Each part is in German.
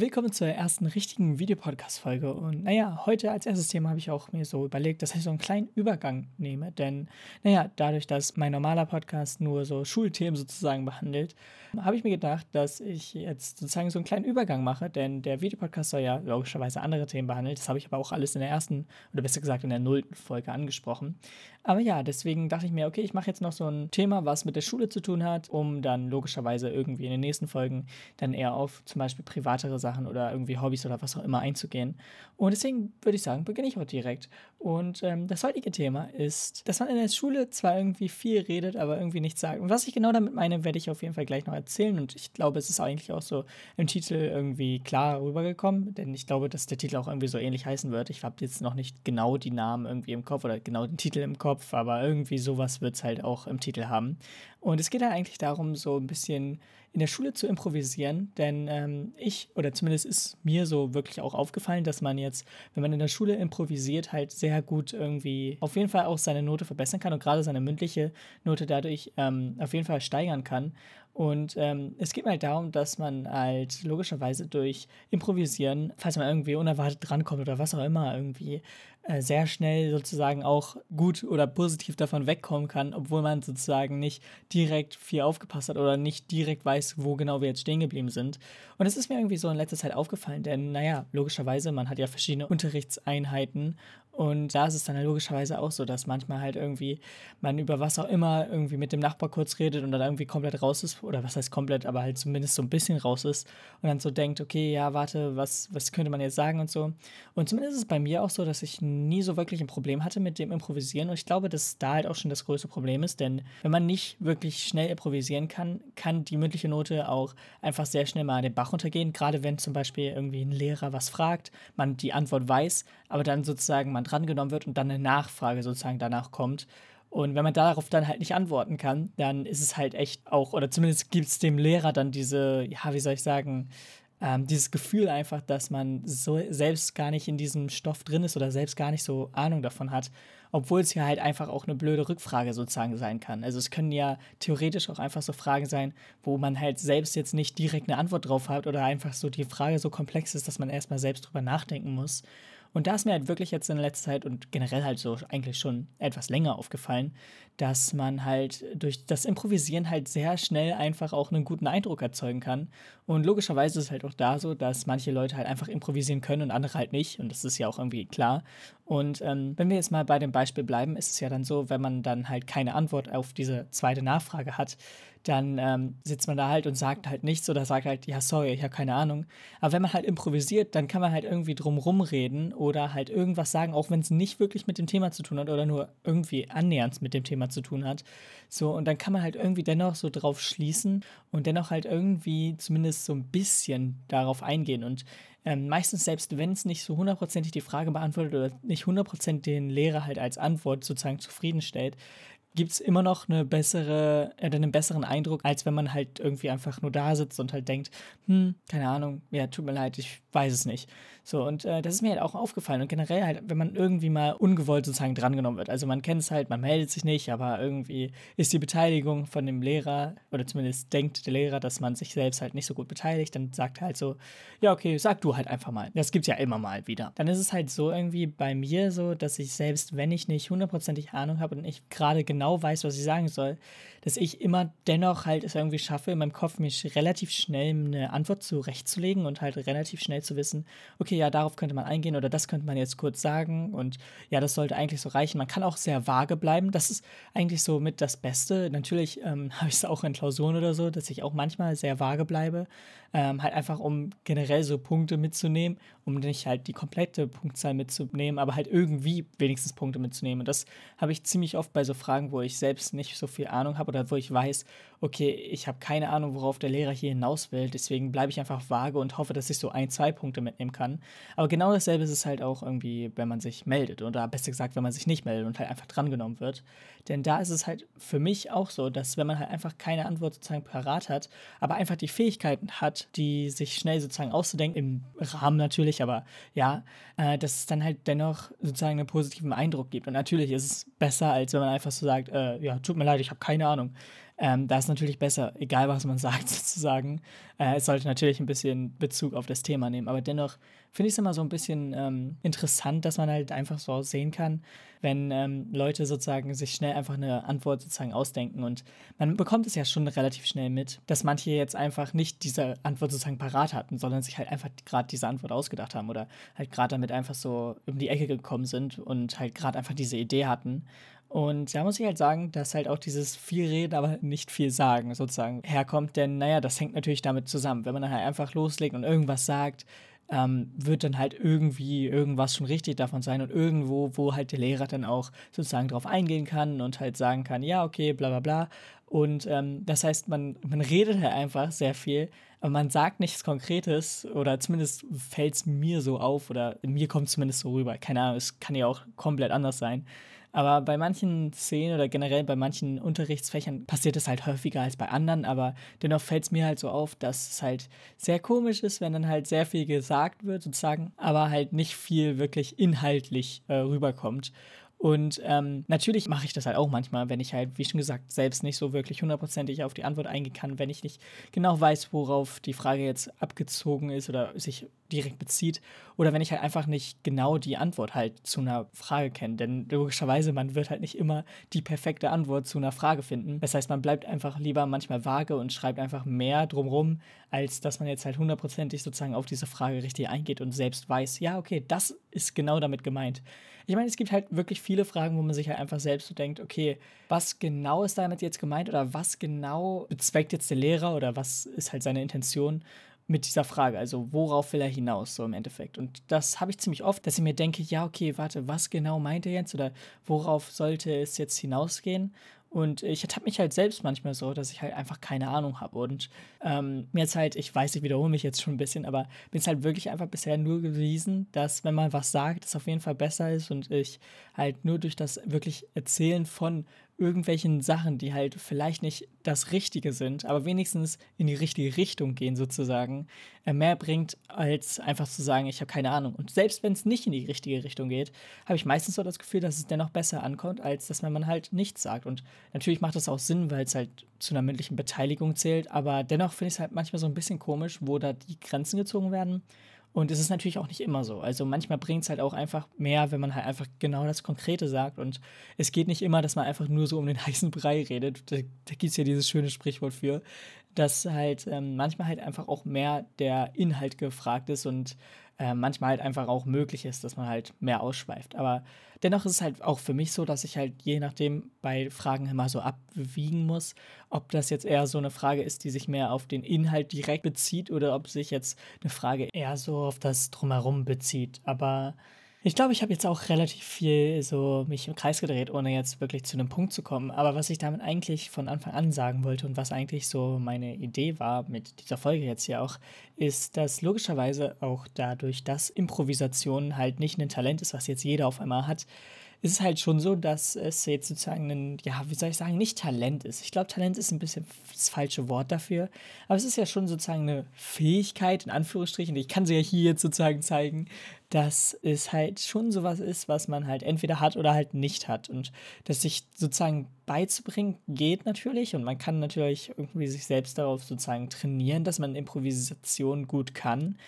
Willkommen zur ersten richtigen Videopodcast-Folge. Und naja, heute als erstes Thema habe ich auch mir so überlegt, dass ich so einen kleinen Übergang nehme. Denn, naja, dadurch, dass mein normaler Podcast nur so Schulthemen sozusagen behandelt, habe ich mir gedacht, dass ich jetzt sozusagen so einen kleinen Übergang mache. Denn der Videopodcast soll ja logischerweise andere Themen behandeln. Das habe ich aber auch alles in der ersten, oder besser gesagt in der nullten Folge angesprochen. Aber ja, deswegen dachte ich mir, okay, ich mache jetzt noch so ein Thema, was mit der Schule zu tun hat, um dann logischerweise irgendwie in den nächsten Folgen dann eher auf zum Beispiel privatere Sachen Sachen oder irgendwie Hobbys oder was auch immer einzugehen. Und deswegen würde ich sagen, beginne ich heute direkt. Und ähm, das heutige Thema ist, dass man in der Schule zwar irgendwie viel redet, aber irgendwie nichts sagt. Und was ich genau damit meine, werde ich auf jeden Fall gleich noch erzählen. Und ich glaube, es ist eigentlich auch so im Titel irgendwie klar rübergekommen, denn ich glaube, dass der Titel auch irgendwie so ähnlich heißen wird. Ich habe jetzt noch nicht genau die Namen irgendwie im Kopf oder genau den Titel im Kopf, aber irgendwie sowas wird es halt auch im Titel haben. Und es geht halt eigentlich darum, so ein bisschen in der Schule zu improvisieren, denn ähm, ich, oder zumindest ist mir so wirklich auch aufgefallen, dass man jetzt, wenn man in der Schule improvisiert, halt sehr gut irgendwie auf jeden Fall auch seine Note verbessern kann und gerade seine mündliche Note dadurch ähm, auf jeden Fall steigern kann. Und ähm, es geht mir halt darum, dass man halt logischerweise durch Improvisieren, falls man irgendwie unerwartet drankommt oder was auch immer, irgendwie sehr schnell sozusagen auch gut oder positiv davon wegkommen kann, obwohl man sozusagen nicht direkt viel aufgepasst hat oder nicht direkt weiß, wo genau wir jetzt stehen geblieben sind. Und es ist mir irgendwie so in letzter Zeit aufgefallen, denn naja, logischerweise, man hat ja verschiedene Unterrichtseinheiten und da ist es dann logischerweise auch so, dass manchmal halt irgendwie man über was auch immer irgendwie mit dem Nachbar kurz redet und dann irgendwie komplett raus ist, oder was heißt komplett, aber halt zumindest so ein bisschen raus ist und dann so denkt, okay, ja, warte, was, was könnte man jetzt sagen und so. Und zumindest ist es bei mir auch so, dass ich nie so wirklich ein Problem hatte mit dem Improvisieren. Und ich glaube, dass da halt auch schon das größte Problem ist, denn wenn man nicht wirklich schnell improvisieren kann, kann die mündliche Note auch einfach sehr schnell mal den Bach runtergehen, gerade wenn zum Beispiel irgendwie ein Lehrer was fragt, man die Antwort weiß, aber dann sozusagen man drangenommen wird und dann eine Nachfrage sozusagen danach kommt. Und wenn man darauf dann halt nicht antworten kann, dann ist es halt echt auch, oder zumindest gibt es dem Lehrer dann diese, ja, wie soll ich sagen, ähm, dieses Gefühl einfach, dass man so selbst gar nicht in diesem Stoff drin ist oder selbst gar nicht so Ahnung davon hat, obwohl es ja halt einfach auch eine blöde Rückfrage sozusagen sein kann. Also es können ja theoretisch auch einfach so Fragen sein, wo man halt selbst jetzt nicht direkt eine Antwort drauf hat oder einfach so die Frage so komplex ist, dass man erstmal selbst drüber nachdenken muss. Und da ist mir halt wirklich jetzt in letzter Zeit und generell halt so eigentlich schon etwas länger aufgefallen, dass man halt durch das Improvisieren halt sehr schnell einfach auch einen guten Eindruck erzeugen kann. Und logischerweise ist es halt auch da so, dass manche Leute halt einfach improvisieren können und andere halt nicht. Und das ist ja auch irgendwie klar. Und ähm, wenn wir jetzt mal bei dem Beispiel bleiben, ist es ja dann so, wenn man dann halt keine Antwort auf diese zweite Nachfrage hat, dann ähm, sitzt man da halt und sagt halt nichts oder sagt halt, ja, sorry, ich habe keine Ahnung. Aber wenn man halt improvisiert, dann kann man halt irgendwie drum rumreden oder halt irgendwas sagen, auch wenn es nicht wirklich mit dem Thema zu tun hat oder nur irgendwie annähernd mit dem Thema zu tun hat. So, und dann kann man halt irgendwie dennoch so drauf schließen und dennoch halt irgendwie zumindest so ein bisschen darauf eingehen. Und ähm, meistens, selbst wenn es nicht so hundertprozentig die Frage beantwortet oder nicht hundertprozentig den Lehrer halt als Antwort sozusagen zufriedenstellt, gibt es immer noch eine bessere, äh, einen besseren Eindruck, als wenn man halt irgendwie einfach nur da sitzt und halt denkt, hm, keine Ahnung, ja, tut mir leid, ich weiß es nicht. So, und äh, das ist mir halt auch aufgefallen. Und generell halt, wenn man irgendwie mal ungewollt sozusagen drangenommen wird. Also man kennt es halt, man meldet sich nicht, aber irgendwie ist die Beteiligung von dem Lehrer, oder zumindest denkt der Lehrer, dass man sich selbst halt nicht so gut beteiligt, dann sagt er halt so, ja, okay, sag du halt einfach mal. Das gibt's ja immer mal wieder. Dann ist es halt so irgendwie bei mir so, dass ich selbst, wenn ich nicht hundertprozentig Ahnung habe und ich gerade genau weiß, was ich sagen soll, dass ich immer dennoch halt es irgendwie schaffe, in meinem Kopf mich relativ schnell eine Antwort zurechtzulegen und halt relativ schnell zu wissen, okay, ja, darauf könnte man eingehen oder das könnte man jetzt kurz sagen und ja, das sollte eigentlich so reichen. Man kann auch sehr vage bleiben. Das ist eigentlich so mit das Beste. Natürlich ähm, habe ich es auch in Klausuren oder so, dass ich auch manchmal sehr vage bleibe. Ähm, halt einfach, um generell so Punkte mitzunehmen, um nicht halt die komplette Punktzahl mitzunehmen, aber halt irgendwie wenigstens Punkte mitzunehmen. Und das habe ich ziemlich oft bei so Fragen, wo ich selbst nicht so viel Ahnung habe oder wo ich weiß, okay, ich habe keine Ahnung, worauf der Lehrer hier hinaus will. Deswegen bleibe ich einfach vage und hoffe, dass ich so ein, zwei Punkte mitnehmen kann. Aber genau dasselbe ist es halt auch irgendwie, wenn man sich meldet oder besser gesagt, wenn man sich nicht meldet und halt einfach drangenommen wird. Denn da ist es halt für mich auch so, dass wenn man halt einfach keine Antwort sozusagen parat hat, aber einfach die Fähigkeiten die sich schnell sozusagen auszudenken, im Rahmen natürlich, aber ja, äh, dass es dann halt dennoch sozusagen einen positiven Eindruck gibt. Und natürlich ist es besser, als wenn man einfach so sagt, äh, ja, tut mir leid, ich habe keine Ahnung. Ähm, da ist natürlich besser, egal was man sagt, sozusagen. Äh, es sollte natürlich ein bisschen Bezug auf das Thema nehmen, aber dennoch finde ich es immer so ein bisschen ähm, interessant, dass man halt einfach so sehen kann, wenn ähm, Leute sozusagen sich schnell einfach eine Antwort sozusagen ausdenken. Und man bekommt es ja schon relativ schnell mit, dass manche jetzt einfach nicht diese Antwort sozusagen parat hatten, sondern sich halt einfach gerade diese Antwort ausgedacht haben oder halt gerade damit einfach so um die Ecke gekommen sind und halt gerade einfach diese Idee hatten. Und da muss ich halt sagen, dass halt auch dieses viel reden, aber nicht viel sagen sozusagen herkommt, denn naja, das hängt natürlich damit zusammen. Wenn man dann halt einfach loslegt und irgendwas sagt, ähm, wird dann halt irgendwie irgendwas schon richtig davon sein und irgendwo, wo halt der Lehrer dann auch sozusagen drauf eingehen kann und halt sagen kann, ja, okay, bla bla bla. Und ähm, das heißt, man, man redet halt einfach sehr viel, aber man sagt nichts Konkretes oder zumindest fällt es mir so auf oder mir kommt zumindest so rüber. Keine Ahnung, es kann ja auch komplett anders sein. Aber bei manchen Szenen oder generell bei manchen Unterrichtsfächern passiert es halt häufiger als bei anderen, aber dennoch fällt es mir halt so auf, dass es halt sehr komisch ist, wenn dann halt sehr viel gesagt wird, sozusagen, aber halt nicht viel wirklich inhaltlich äh, rüberkommt. Und ähm, natürlich mache ich das halt auch manchmal, wenn ich halt, wie schon gesagt, selbst nicht so wirklich hundertprozentig auf die Antwort eingehen kann, wenn ich nicht genau weiß, worauf die Frage jetzt abgezogen ist oder sich direkt bezieht. Oder wenn ich halt einfach nicht genau die Antwort halt zu einer Frage kenne. Denn logischerweise, man wird halt nicht immer die perfekte Antwort zu einer Frage finden. Das heißt, man bleibt einfach lieber manchmal vage und schreibt einfach mehr drumrum, als dass man jetzt halt hundertprozentig sozusagen auf diese Frage richtig eingeht und selbst weiß, ja, okay, das ist genau damit gemeint. Ich meine, es gibt halt wirklich viele Fragen, wo man sich halt einfach selbst so denkt, okay, was genau ist damit jetzt gemeint oder was genau bezweckt jetzt der Lehrer oder was ist halt seine Intention? Mit dieser Frage. Also worauf will er hinaus, so im Endeffekt. Und das habe ich ziemlich oft, dass ich mir denke, ja, okay, warte, was genau meint er jetzt oder worauf sollte es jetzt hinausgehen? Und ich ertappe mich halt selbst manchmal so, dass ich halt einfach keine Ahnung habe. Und ähm, mir jetzt halt, ich weiß, ich wiederhole mich jetzt schon ein bisschen, aber mir ist halt wirklich einfach bisher nur gewesen, dass wenn man was sagt, es auf jeden Fall besser ist und ich halt nur durch das wirklich Erzählen von irgendwelchen Sachen, die halt vielleicht nicht das Richtige sind, aber wenigstens in die richtige Richtung gehen sozusagen, äh, mehr bringt, als einfach zu sagen, ich habe keine Ahnung. Und selbst wenn es nicht in die richtige Richtung geht, habe ich meistens so das Gefühl, dass es dennoch besser ankommt, als dass man halt nichts sagt. Und natürlich macht es auch Sinn, weil es halt zu einer mündlichen Beteiligung zählt, aber dennoch finde ich es halt manchmal so ein bisschen komisch, wo da die Grenzen gezogen werden. Und es ist natürlich auch nicht immer so. Also manchmal bringt es halt auch einfach mehr, wenn man halt einfach genau das Konkrete sagt. Und es geht nicht immer, dass man einfach nur so um den heißen Brei redet. Da, da gibt es ja dieses schöne Sprichwort für, dass halt ähm, manchmal halt einfach auch mehr der Inhalt gefragt ist und äh, manchmal halt einfach auch möglich ist, dass man halt mehr ausschweift. Aber dennoch ist es halt auch für mich so, dass ich halt je nachdem bei Fragen immer so abwiegen muss, ob das jetzt eher so eine Frage ist, die sich mehr auf den Inhalt direkt bezieht oder ob sich jetzt eine Frage eher so auf das Drumherum bezieht. Aber ich glaube, ich habe jetzt auch relativ viel so mich im Kreis gedreht, ohne jetzt wirklich zu einem Punkt zu kommen. Aber was ich damit eigentlich von Anfang an sagen wollte und was eigentlich so meine Idee war mit dieser Folge jetzt hier auch, ist, dass logischerweise auch dadurch, dass Improvisation halt nicht ein Talent ist, was jetzt jeder auf einmal hat, ist es halt schon so, dass es jetzt sozusagen ein, ja, wie soll ich sagen, nicht Talent ist. Ich glaube, Talent ist ein bisschen das falsche Wort dafür. Aber es ist ja schon sozusagen eine Fähigkeit, in Anführungsstrichen. Ich kann sie ja hier jetzt sozusagen zeigen, dass es halt schon sowas ist, was man halt entweder hat oder halt nicht hat. Und das sich sozusagen beizubringen geht natürlich und man kann natürlich irgendwie sich selbst darauf sozusagen trainieren, dass man Improvisation gut kann.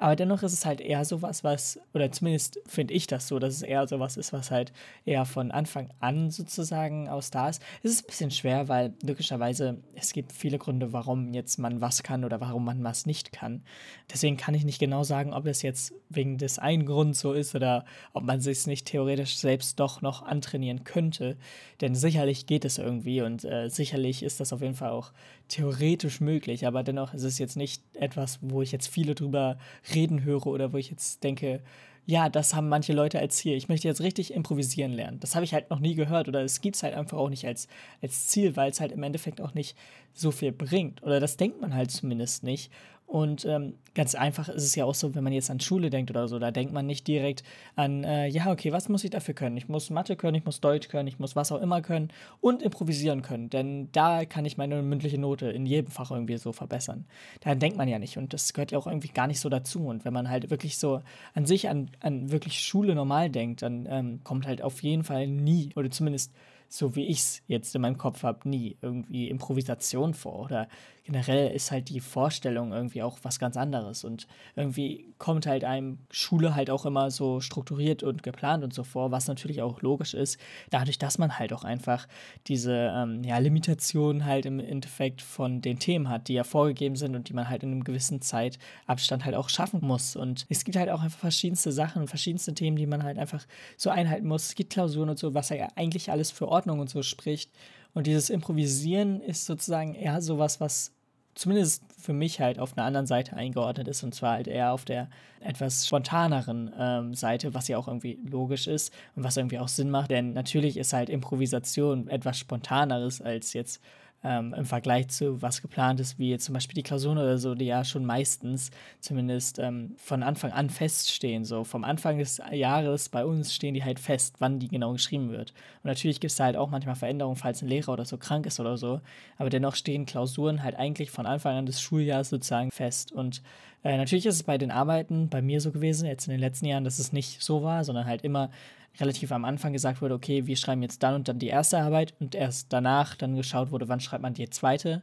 Aber dennoch ist es halt eher sowas, was, oder zumindest finde ich das so, dass es eher sowas ist, was halt eher von Anfang an sozusagen aus da ist. Es ist ein bisschen schwer, weil logischerweise es gibt viele Gründe, warum jetzt man was kann oder warum man was nicht kann. Deswegen kann ich nicht genau sagen, ob es jetzt wegen des einen Grunds so ist oder ob man sich nicht theoretisch selbst doch noch antrainieren könnte. Denn sicherlich geht es irgendwie und äh, sicherlich ist das auf jeden Fall auch theoretisch möglich, aber dennoch ist es jetzt nicht etwas, wo ich jetzt viele drüber reden höre oder wo ich jetzt denke, ja, das haben manche Leute als Ziel. Ich möchte jetzt richtig improvisieren lernen. Das habe ich halt noch nie gehört oder es gibt es halt einfach auch nicht als, als Ziel, weil es halt im Endeffekt auch nicht so viel bringt. Oder das denkt man halt zumindest nicht. Und ähm, ganz einfach ist es ja auch so, wenn man jetzt an Schule denkt oder so, da denkt man nicht direkt an, äh, ja, okay, was muss ich dafür können? Ich muss Mathe können, ich muss Deutsch können, ich muss was auch immer können und improvisieren können, denn da kann ich meine mündliche Note in jedem Fach irgendwie so verbessern. Daran denkt man ja nicht und das gehört ja auch irgendwie gar nicht so dazu. Und wenn man halt wirklich so an sich, an, an wirklich Schule normal denkt, dann ähm, kommt halt auf jeden Fall nie oder zumindest so wie ich es jetzt in meinem Kopf habe, nie irgendwie Improvisation vor. Oder generell ist halt die Vorstellung irgendwie auch was ganz anderes. Und irgendwie kommt halt einem Schule halt auch immer so strukturiert und geplant und so vor, was natürlich auch logisch ist, dadurch, dass man halt auch einfach diese ähm, ja, Limitationen halt im Endeffekt von den Themen hat, die ja vorgegeben sind und die man halt in einem gewissen Zeitabstand halt auch schaffen muss. Und es gibt halt auch einfach verschiedenste Sachen und verschiedenste Themen, die man halt einfach so einhalten muss. Es gibt Klausuren und so, was ja eigentlich alles für Ordnung und so spricht. Und dieses Improvisieren ist sozusagen eher sowas, was zumindest für mich halt auf einer anderen Seite eingeordnet ist und zwar halt eher auf der etwas spontaneren ähm, Seite, was ja auch irgendwie logisch ist und was irgendwie auch Sinn macht, denn natürlich ist halt Improvisation etwas spontaneres als jetzt ähm, im Vergleich zu was geplant ist, wie zum Beispiel die Klausuren oder so, die ja schon meistens zumindest ähm, von Anfang an feststehen. So vom Anfang des Jahres bei uns stehen die halt fest, wann die genau geschrieben wird. Und natürlich gibt es halt auch manchmal Veränderungen, falls ein Lehrer oder so krank ist oder so. Aber dennoch stehen Klausuren halt eigentlich von Anfang an des Schuljahres sozusagen fest. Und äh, natürlich ist es bei den Arbeiten bei mir so gewesen, jetzt in den letzten Jahren, dass es nicht so war, sondern halt immer relativ am Anfang gesagt wurde, okay, wir schreiben jetzt dann und dann die erste Arbeit und erst danach dann geschaut wurde, wann schreibt man die zweite.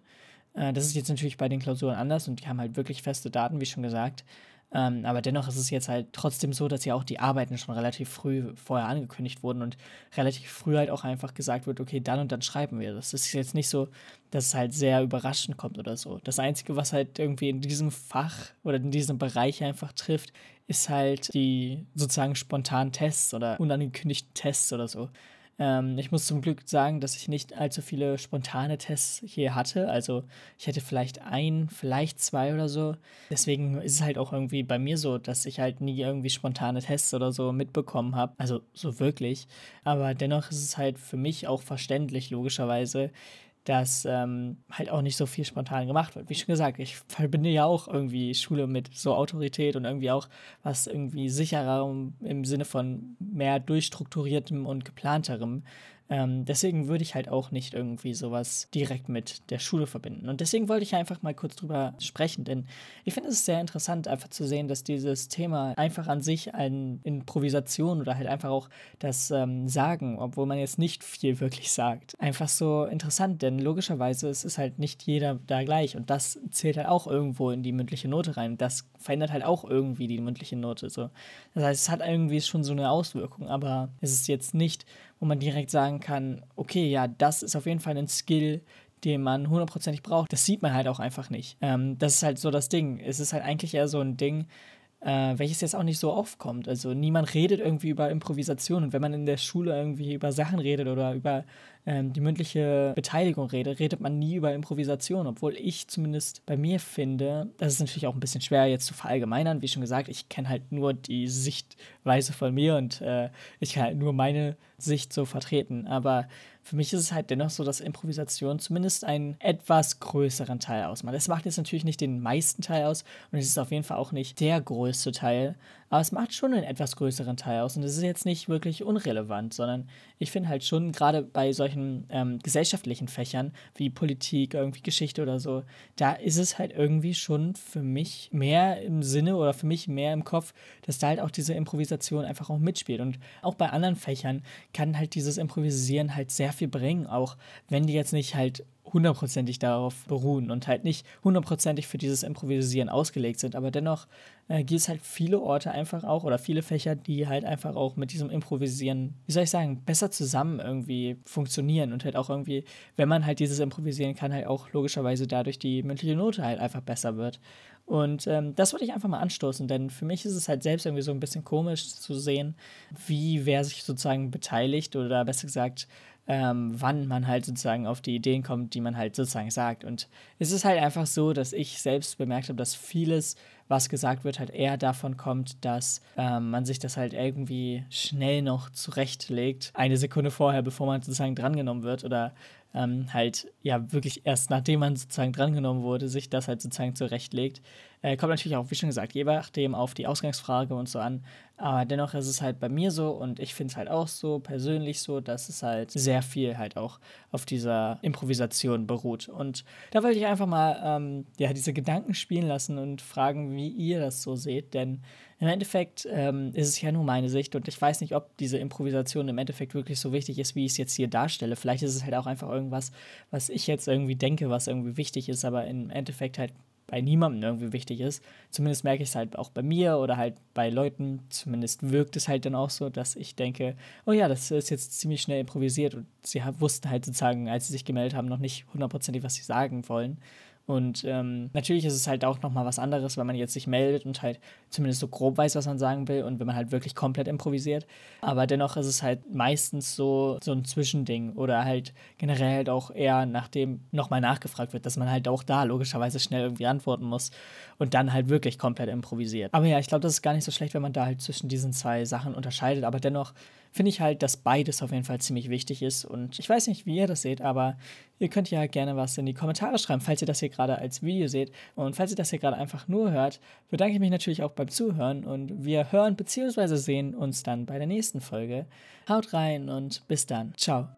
Äh, das ist jetzt natürlich bei den Klausuren anders und die haben halt wirklich feste Daten, wie schon gesagt. Ähm, aber dennoch ist es jetzt halt trotzdem so, dass ja auch die Arbeiten schon relativ früh vorher angekündigt wurden und relativ früh halt auch einfach gesagt wird, okay, dann und dann schreiben wir. Das ist jetzt nicht so, dass es halt sehr überraschend kommt oder so. Das Einzige, was halt irgendwie in diesem Fach oder in diesem Bereich einfach trifft, ist halt die sozusagen spontanen Tests oder unangekündigten Tests oder so. Ähm, ich muss zum Glück sagen, dass ich nicht allzu viele spontane Tests hier hatte. Also ich hätte vielleicht ein, vielleicht zwei oder so. Deswegen ist es halt auch irgendwie bei mir so, dass ich halt nie irgendwie spontane Tests oder so mitbekommen habe. Also so wirklich. Aber dennoch ist es halt für mich auch verständlich, logischerweise, dass ähm, halt auch nicht so viel spontan gemacht wird. Wie schon gesagt, ich verbinde ja auch irgendwie Schule mit so Autorität und irgendwie auch was irgendwie sichererem im Sinne von mehr durchstrukturiertem und geplanterem. Ähm, deswegen würde ich halt auch nicht irgendwie sowas direkt mit der Schule verbinden. Und deswegen wollte ich einfach mal kurz drüber sprechen, denn ich finde es sehr interessant, einfach zu sehen, dass dieses Thema einfach an sich eine Improvisation oder halt einfach auch das ähm, Sagen, obwohl man jetzt nicht viel wirklich sagt, einfach so interessant, denn logischerweise es ist halt nicht jeder da gleich und das zählt halt auch irgendwo in die mündliche Note rein. Das verändert halt auch irgendwie die mündliche Note. So. Das heißt, es hat irgendwie schon so eine Auswirkung, aber es ist jetzt nicht wo man direkt sagen kann, okay, ja, das ist auf jeden Fall ein Skill, den man hundertprozentig braucht. Das sieht man halt auch einfach nicht. Ähm, das ist halt so das Ding. Es ist halt eigentlich eher so ein Ding, äh, welches jetzt auch nicht so aufkommt. Also niemand redet irgendwie über Improvisation. Und wenn man in der Schule irgendwie über Sachen redet oder über ähm, die mündliche Beteiligung redet, redet man nie über Improvisation. Obwohl ich zumindest bei mir finde, das ist natürlich auch ein bisschen schwer jetzt zu verallgemeinern. Wie schon gesagt, ich kenne halt nur die Sichtweise von mir und äh, ich kann halt nur meine Sicht so vertreten. Aber für mich ist es halt dennoch so, dass Improvisation zumindest einen etwas größeren Teil ausmacht. Es macht jetzt natürlich nicht den meisten Teil aus und es ist auf jeden Fall auch nicht der größte Teil, aber es macht schon einen etwas größeren Teil aus. Und es ist jetzt nicht wirklich unrelevant, sondern ich finde halt schon gerade bei solchen ähm, gesellschaftlichen Fächern wie Politik, irgendwie Geschichte oder so, da ist es halt irgendwie schon für mich mehr im Sinne oder für mich mehr im Kopf, dass da halt auch diese Improvisation einfach auch mitspielt. Und auch bei anderen Fächern kann halt dieses Improvisieren halt sehr viel bringen, auch wenn die jetzt nicht halt hundertprozentig darauf beruhen und halt nicht hundertprozentig für dieses Improvisieren ausgelegt sind. Aber dennoch äh, gibt es halt viele Orte einfach auch oder viele Fächer, die halt einfach auch mit diesem Improvisieren, wie soll ich sagen, besser zusammen irgendwie funktionieren und halt auch irgendwie, wenn man halt dieses Improvisieren kann, halt auch logischerweise dadurch die mündliche Note halt einfach besser wird. Und ähm, das wollte ich einfach mal anstoßen, denn für mich ist es halt selbst irgendwie so ein bisschen komisch zu sehen, wie wer sich sozusagen beteiligt oder besser gesagt, ähm, wann man halt sozusagen auf die Ideen kommt, die man halt sozusagen sagt. Und es ist halt einfach so, dass ich selbst bemerkt habe, dass vieles, was gesagt wird, halt eher davon kommt, dass ähm, man sich das halt irgendwie schnell noch zurechtlegt, eine Sekunde vorher, bevor man sozusagen drangenommen wird oder ähm, halt ja wirklich erst nachdem man sozusagen drangenommen wurde, sich das halt sozusagen zurechtlegt. Äh, kommt natürlich auch, wie schon gesagt, je nachdem auf die Ausgangsfrage und so an. Aber dennoch ist es halt bei mir so und ich finde es halt auch so persönlich so, dass es halt sehr viel halt auch auf dieser Improvisation beruht. Und da wollte ich einfach mal ähm, ja, diese Gedanken spielen lassen und fragen, wie ihr das so seht. Denn im Endeffekt ähm, ist es ja nur meine Sicht und ich weiß nicht, ob diese Improvisation im Endeffekt wirklich so wichtig ist, wie ich es jetzt hier darstelle. Vielleicht ist es halt auch einfach irgendwas, was ich jetzt irgendwie denke, was irgendwie wichtig ist, aber im Endeffekt halt bei niemandem irgendwie wichtig ist. Zumindest merke ich es halt auch bei mir oder halt bei Leuten. Zumindest wirkt es halt dann auch so, dass ich denke, oh ja, das ist jetzt ziemlich schnell improvisiert und sie wussten halt sozusagen, als sie sich gemeldet haben, noch nicht hundertprozentig, was sie sagen wollen. Und ähm, natürlich ist es halt auch nochmal was anderes, wenn man jetzt sich meldet und halt zumindest so grob weiß, was man sagen will und wenn man halt wirklich komplett improvisiert. Aber dennoch ist es halt meistens so, so ein Zwischending oder halt generell halt auch eher nachdem nochmal nachgefragt wird, dass man halt auch da logischerweise schnell irgendwie antworten muss und dann halt wirklich komplett improvisiert. Aber ja, ich glaube, das ist gar nicht so schlecht, wenn man da halt zwischen diesen zwei Sachen unterscheidet. Aber dennoch finde ich halt, dass beides auf jeden Fall ziemlich wichtig ist. Und ich weiß nicht, wie ihr das seht, aber ihr könnt ja gerne was in die Kommentare schreiben, falls ihr das hier gerade als Video seht. Und falls ihr das hier gerade einfach nur hört, bedanke ich mich natürlich auch beim Zuhören. Und wir hören bzw. sehen uns dann bei der nächsten Folge. Haut rein und bis dann. Ciao.